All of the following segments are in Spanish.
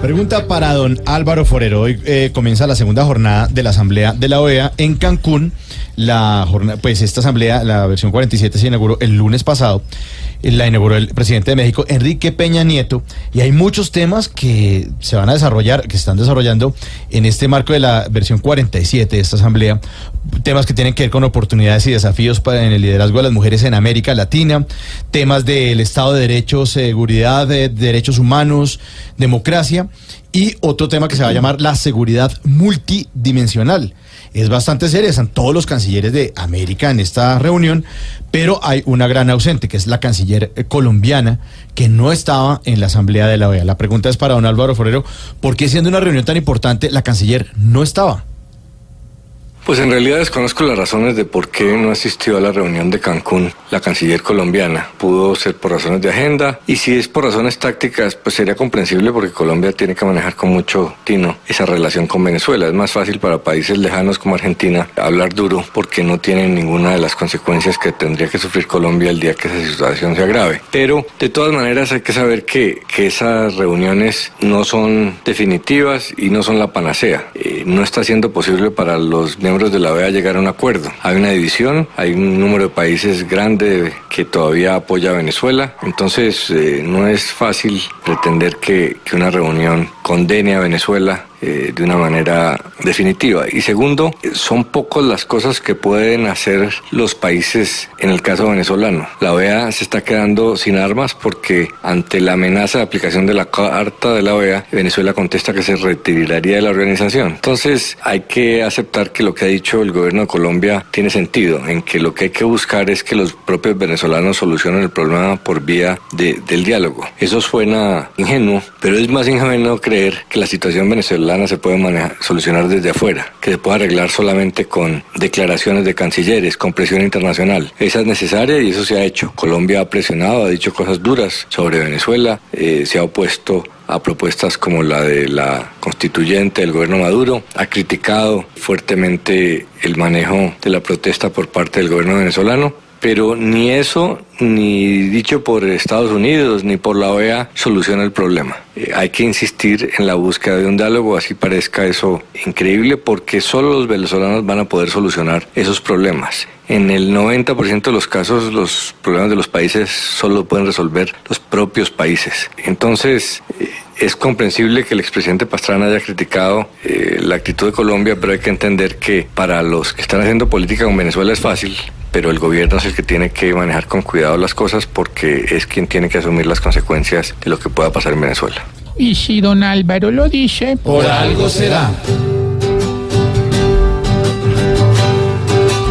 Pregunta para don Álvaro Forero. Hoy eh, comienza la segunda jornada de la Asamblea de la OEA en Cancún. La jornada, pues esta asamblea, la versión 47, se inauguró el lunes pasado. Eh, La inauguró el presidente de México, Enrique Peña Nieto. Y hay muchos temas que se van a desarrollar, que se están desarrollando en este marco de la versión 47 de esta asamblea. Temas que tienen que ver con oportunidades y desafíos para, en el liderazgo de las mujeres en América Latina. Temas del Estado de Derecho, seguridad, de derechos humanos, democracia. Y otro tema que se va a llamar la seguridad multidimensional. Es bastante seria, están todos los cancilleres de América en esta reunión, pero hay una gran ausente, que es la canciller eh, colombiana, que no estaba en la asamblea de la OEA. La pregunta es para don Álvaro Forero, ¿por qué siendo una reunión tan importante la canciller no estaba? Pues en realidad desconozco las razones de por qué no asistió a la reunión de Cancún la canciller colombiana. Pudo ser por razones de agenda y si es por razones tácticas, pues sería comprensible porque Colombia tiene que manejar con mucho tino esa relación con Venezuela. Es más fácil para países lejanos como Argentina hablar duro porque no tienen ninguna de las consecuencias que tendría que sufrir Colombia el día que esa situación se agrave. Pero de todas maneras hay que saber que, que esas reuniones no son definitivas y no son la panacea. Eh, no está siendo posible para los miembros de la OEA llegar a un acuerdo. Hay una división, hay un número de países grande que todavía apoya a Venezuela, entonces eh, no es fácil pretender que, que una reunión condene a Venezuela eh, de una manera definitiva. Y segundo, son pocos las cosas que pueden hacer los países en el caso venezolano. La OEA se está quedando sin armas porque ante la amenaza de aplicación de la carta de la OEA, Venezuela contesta que se retiraría de la organización. Entonces hay que aceptar que lo que ha dicho el gobierno de Colombia tiene sentido, en que lo que hay que buscar es que los propios venezolanos solucionen el problema por vía de, del diálogo. Eso suena ingenuo, pero es más ingenuo creer que la situación venezolana se puede manejar, solucionar desde afuera, que se puede arreglar solamente con declaraciones de cancilleres, con presión internacional. Esa es necesaria y eso se ha hecho. Colombia ha presionado, ha dicho cosas duras sobre Venezuela, eh, se ha opuesto a propuestas como la de la constituyente del gobierno Maduro, ha criticado fuertemente el manejo de la protesta por parte del gobierno venezolano, pero ni eso, ni dicho por Estados Unidos, ni por la OEA, soluciona el problema. Eh, hay que insistir en la búsqueda de un diálogo, así parezca eso increíble, porque solo los venezolanos van a poder solucionar esos problemas. En el 90% de los casos, los problemas de los países solo pueden resolver los propios países. Entonces, eh, es comprensible que el expresidente Pastrana haya criticado eh, la actitud de Colombia, pero hay que entender que para los que están haciendo política con Venezuela es fácil, pero el gobierno es el que tiene que manejar con cuidado las cosas porque es quien tiene que asumir las consecuencias de lo que pueda pasar en Venezuela. Y si don Álvaro lo dice, Por algo será.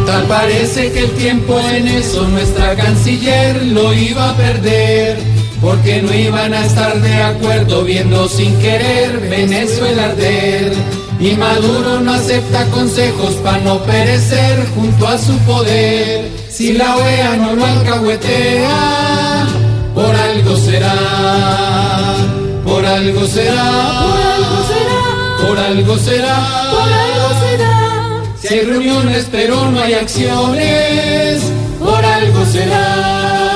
Tal parece que el tiempo en eso nuestra canciller lo iba a perder. Porque no iban a estar de acuerdo viendo sin querer Venezuela arder. Y Maduro no acepta consejos para no perecer junto a su poder. Si la OEA no lo alcahuetea, por algo será, por algo será, por algo será, por algo será, por algo será. Si hay reuniones pero no hay acciones, por algo será.